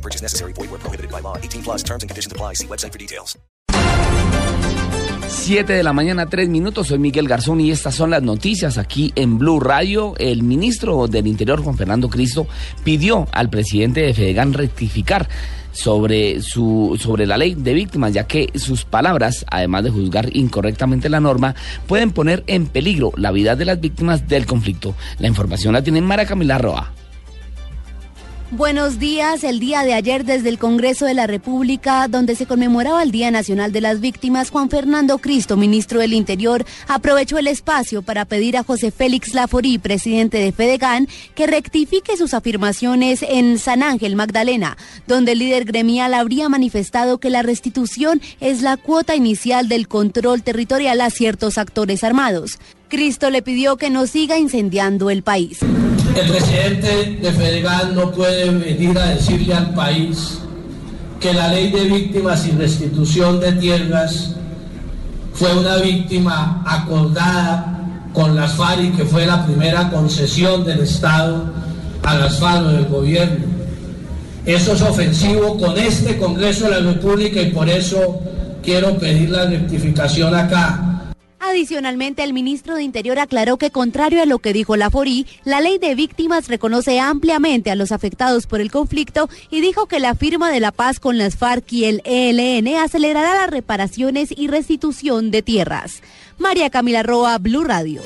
No purchase necessary. Void where prohibited by law. 18 plus terms and conditions apply. See website for details. 7 de la mañana, 3 minutos. Soy Miguel Garzón y estas son las noticias aquí en Blue Radio. El ministro del Interior, Juan Fernando Cristo, pidió al presidente de Fedegan rectificar sobre su sobre la ley de víctimas, ya que sus palabras, además de juzgar incorrectamente la norma, pueden poner en peligro la vida de las víctimas del conflicto. La información la tiene Mara Camila Roa. Buenos días. El día de ayer desde el Congreso de la República, donde se conmemoraba el Día Nacional de las Víctimas, Juan Fernando Cristo, ministro del Interior, aprovechó el espacio para pedir a José Félix Laforí, presidente de Fedegan, que rectifique sus afirmaciones en San Ángel, Magdalena, donde el líder gremial habría manifestado que la restitución es la cuota inicial del control territorial a ciertos actores armados. Cristo le pidió que no siga incendiando el país. El presidente de Fedegan no puede venir a decirle al país que la ley de víctimas y restitución de tierras fue una víctima acordada con las FARC y que fue la primera concesión del Estado a las FARC del gobierno. Eso es ofensivo con este Congreso de la República y por eso quiero pedir la rectificación acá. Adicionalmente, el ministro de Interior aclaró que, contrario a lo que dijo la Forí, la ley de víctimas reconoce ampliamente a los afectados por el conflicto y dijo que la firma de la paz con las FARC y el ELN acelerará las reparaciones y restitución de tierras. María Camila Roa, Blue Radio.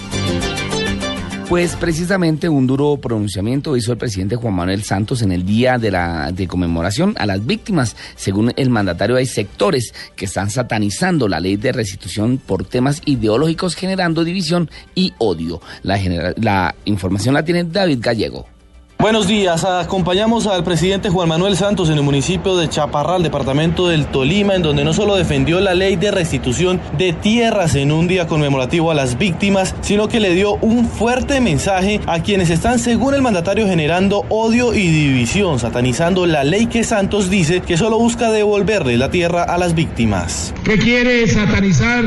Pues precisamente un duro pronunciamiento hizo el presidente Juan Manuel Santos en el día de la de conmemoración a las víctimas. Según el mandatario, hay sectores que están satanizando la ley de restitución por temas ideológicos, generando división y odio. La, la información la tiene David Gallego. Buenos días, acompañamos al presidente Juan Manuel Santos en el municipio de Chaparral, departamento del Tolima, en donde no solo defendió la ley de restitución de tierras en un día conmemorativo a las víctimas, sino que le dio un fuerte mensaje a quienes están, según el mandatario, generando odio y división, satanizando la ley que Santos dice que solo busca devolverle la tierra a las víctimas. ¿Qué quiere satanizar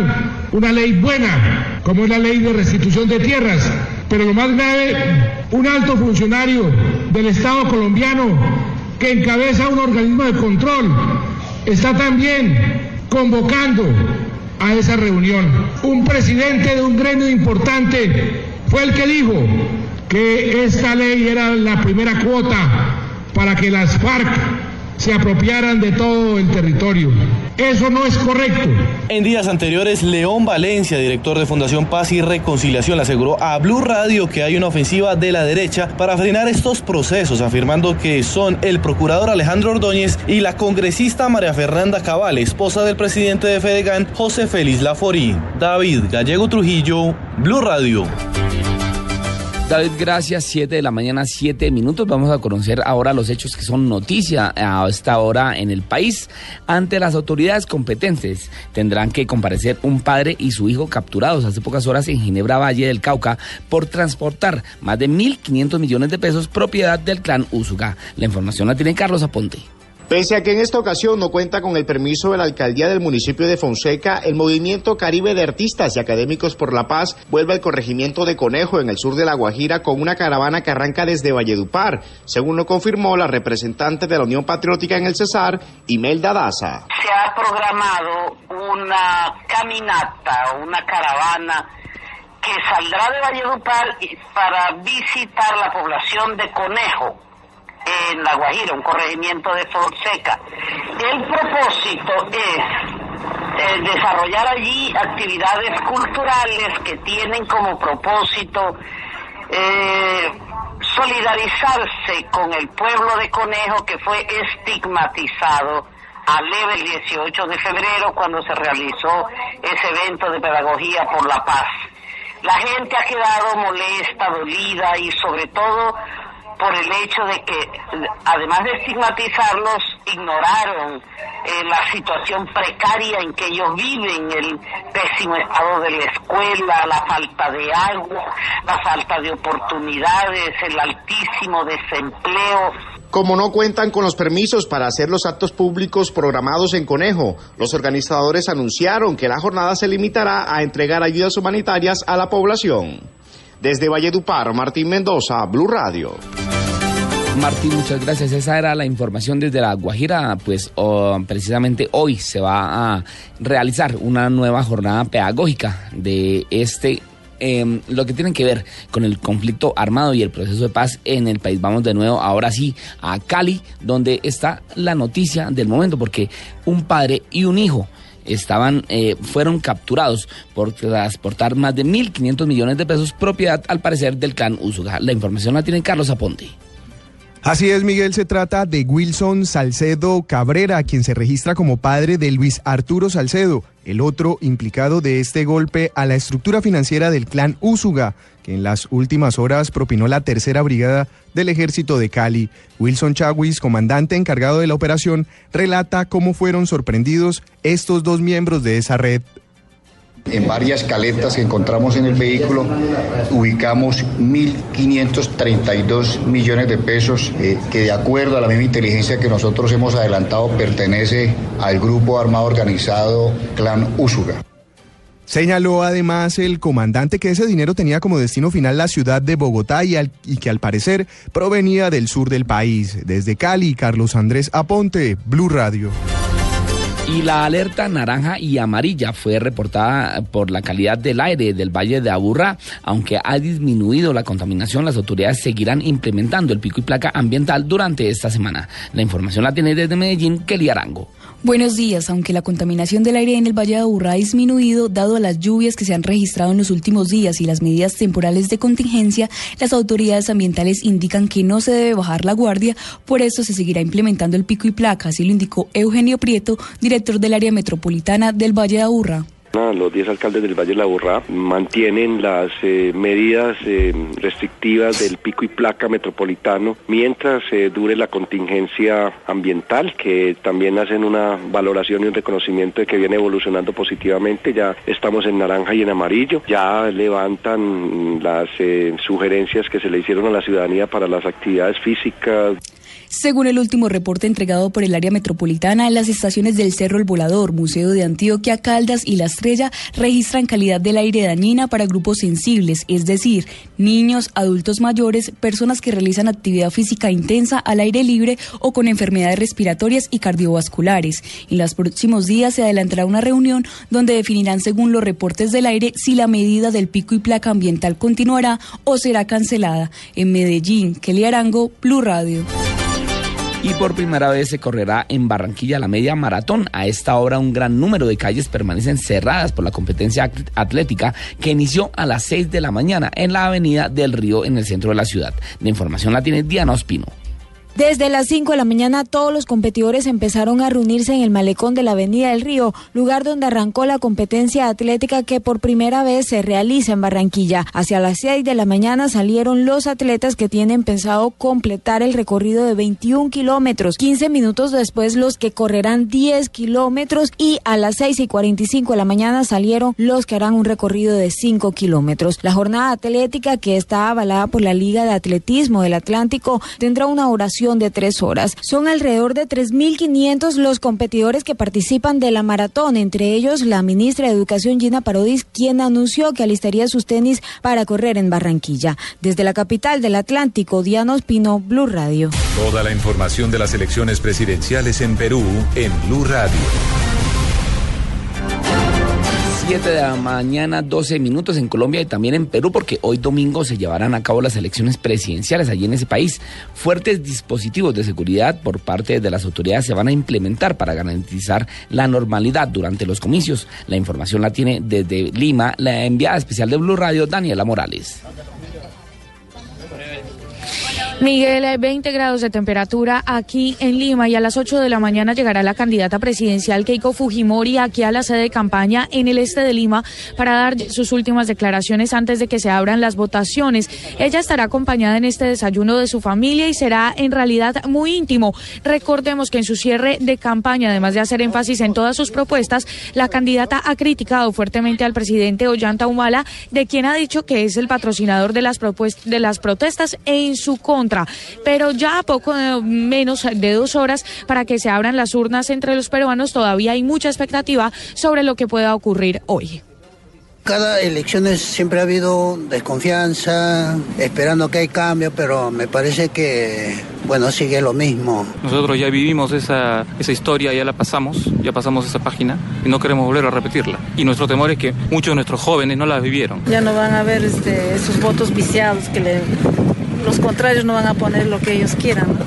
una ley buena, como es la ley de restitución de tierras? Pero lo más grave, un alto funcionario del Estado colombiano que encabeza un organismo de control está también convocando a esa reunión. Un presidente de un gremio importante fue el que dijo que esta ley era la primera cuota para que las FARC se apropiaran de todo el territorio. Eso no es correcto. En días anteriores, León Valencia, director de Fundación Paz y Reconciliación, aseguró a Blue Radio que hay una ofensiva de la derecha para frenar estos procesos, afirmando que son el procurador Alejandro Ordóñez y la congresista María Fernanda Cabal, esposa del presidente de Fedegan, José Félix Laforí. David Gallego Trujillo, Blue Radio. David, gracias. Siete de la mañana, siete minutos. Vamos a conocer ahora los hechos que son noticia a esta hora en el país. Ante las autoridades competentes tendrán que comparecer un padre y su hijo capturados hace pocas horas en Ginebra, Valle del Cauca, por transportar más de 1.500 millones de pesos propiedad del clan Usuga. La información la tiene Carlos Aponte. Pese a que en esta ocasión no cuenta con el permiso de la alcaldía del municipio de Fonseca, el movimiento Caribe de Artistas y Académicos por la Paz vuelve al corregimiento de Conejo en el sur de La Guajira con una caravana que arranca desde Valledupar, según lo confirmó la representante de la Unión Patriótica en el Cesar, Imelda Daza. Se ha programado una caminata, una caravana que saldrá de Valledupar para visitar la población de Conejo en La Guajira, un corregimiento de Fonseca. El propósito es eh, desarrollar allí actividades culturales que tienen como propósito eh, solidarizarse con el pueblo de Conejo que fue estigmatizado a leve el 18 de febrero cuando se realizó ese evento de pedagogía por la paz. La gente ha quedado molesta, dolida y sobre todo por el hecho de que, además de estigmatizarlos, ignoraron eh, la situación precaria en que ellos viven, el pésimo estado de la escuela, la falta de agua, la falta de oportunidades, el altísimo desempleo. Como no cuentan con los permisos para hacer los actos públicos programados en Conejo, los organizadores anunciaron que la jornada se limitará a entregar ayudas humanitarias a la población. Desde Valledupar, Martín Mendoza, Blue Radio. Martín, muchas gracias. Esa era la información desde La Guajira. Pues precisamente hoy se va a realizar una nueva jornada pedagógica de este em, lo que tiene que ver con el conflicto armado y el proceso de paz en el país. Vamos de nuevo ahora sí a Cali, donde está la noticia del momento, porque un padre y un hijo estaban eh, fueron capturados por transportar más de 1.500 millones de pesos propiedad al parecer del clan Usuga. La información la tiene Carlos Aponte. Así es, Miguel, se trata de Wilson Salcedo Cabrera, quien se registra como padre de Luis Arturo Salcedo, el otro implicado de este golpe a la estructura financiera del clan Úsuga, que en las últimas horas propinó la tercera brigada del ejército de Cali. Wilson Chawis, comandante encargado de la operación, relata cómo fueron sorprendidos estos dos miembros de esa red en varias caletas que encontramos en el vehículo ubicamos 1.532 millones de pesos eh, que de acuerdo a la misma inteligencia que nosotros hemos adelantado pertenece al grupo armado organizado Clan Úsuga. Señaló además el comandante que ese dinero tenía como destino final la ciudad de Bogotá y, y, que al parecer provenía del sur del país. Desde Cali, Carlos Andrés Aponte, Blue Radio. Y la alerta naranja y amarilla fue reportada por la calidad del aire del Valle de Aburrá. Aunque ha disminuido la contaminación, las autoridades seguirán implementando el pico y placa ambiental durante esta semana. La información la tiene desde Medellín, Kelly Arango. Buenos días. Aunque la contaminación del aire en el Valle de Aburrá ha disminuido, dado las lluvias que se han registrado en los últimos días y las medidas temporales de contingencia, las autoridades ambientales indican que no se debe bajar la guardia, por eso se seguirá implementando el pico y placa, así lo indicó Eugenio Prieto, director del área metropolitana del Valle de Aburrá. Los 10 alcaldes del Valle de la Burrá mantienen las eh, medidas eh, restrictivas del pico y placa metropolitano mientras eh, dure la contingencia ambiental, que también hacen una valoración y un reconocimiento de que viene evolucionando positivamente. Ya estamos en naranja y en amarillo, ya levantan las sugerencias que se le hicieron a la ciudadanía para las actividades físicas. Según el último reporte entregado por el área metropolitana, las estaciones del Cerro El Volador, Museo de Antioquia, Caldas y La Estrella registran calidad del aire dañina para grupos sensibles, es decir, niños, adultos mayores, personas que realizan actividad física intensa al aire libre o con enfermedades respiratorias y cardiovasculares. En los próximos días se adelantará una reunión donde definirán según los reportes del aire si la medida del pico y placa ambiental continuará o será cancelada. En Medellín, Kelly Arango, Blue Radio. Y por primera vez se correrá en Barranquilla la media maratón. A esta hora un gran número de calles permanecen cerradas por la competencia atlética que inició a las 6 de la mañana en la avenida del Río en el centro de la ciudad. La información la tiene Diana Ospino. Desde las 5 de la mañana todos los competidores empezaron a reunirse en el malecón de la Avenida del Río, lugar donde arrancó la competencia atlética que por primera vez se realiza en Barranquilla. Hacia las 6 de la mañana salieron los atletas que tienen pensado completar el recorrido de 21 kilómetros. 15 minutos después los que correrán 10 kilómetros y a las 6 y 45 de la mañana salieron los que harán un recorrido de 5 kilómetros. La jornada atlética que está avalada por la Liga de Atletismo del Atlántico tendrá una oración de tres horas. Son alrededor de 3.500 los competidores que participan de la maratón, entre ellos la ministra de Educación Gina Parodis, quien anunció que alistaría sus tenis para correr en Barranquilla. Desde la capital del Atlántico, Diana Ospino, Blue Radio. Toda la información de las elecciones presidenciales en Perú en Blue Radio. 7 de la mañana, 12 minutos en Colombia y también en Perú, porque hoy domingo se llevarán a cabo las elecciones presidenciales allí en ese país. Fuertes dispositivos de seguridad por parte de las autoridades se van a implementar para garantizar la normalidad durante los comicios. La información la tiene desde Lima la enviada especial de Blue Radio, Daniela Morales. Miguel, 20 grados de temperatura aquí en Lima y a las 8 de la mañana llegará la candidata presidencial Keiko Fujimori aquí a la sede de campaña en el este de Lima para dar sus últimas declaraciones antes de que se abran las votaciones. Ella estará acompañada en este desayuno de su familia y será en realidad muy íntimo. Recordemos que en su cierre de campaña, además de hacer énfasis en todas sus propuestas, la candidata ha criticado fuertemente al presidente Ollanta Humala, de quien ha dicho que es el patrocinador de las, de las protestas en su contra pero ya a poco menos de dos horas para que se abran las urnas entre los peruanos, todavía hay mucha expectativa sobre lo que pueda ocurrir hoy. Cada elección siempre ha habido desconfianza, esperando que hay cambio, pero me parece que, bueno, sigue lo mismo. Nosotros ya vivimos esa, esa historia, ya la pasamos, ya pasamos esa página y no queremos volver a repetirla. Y nuestro temor es que muchos de nuestros jóvenes no la vivieron. Ya no van a ver este, esos votos viciados que le los contrarios no van a poner lo que ellos quieran.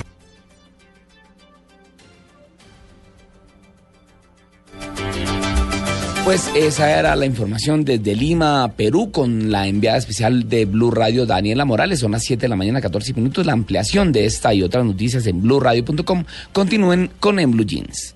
Pues esa era la información desde Lima, Perú, con la enviada especial de Blue Radio, Daniela Morales. Son las 7 de la mañana, 14 minutos. La ampliación de esta y otras noticias en blueradio.com. Continúen con En Blue Jeans.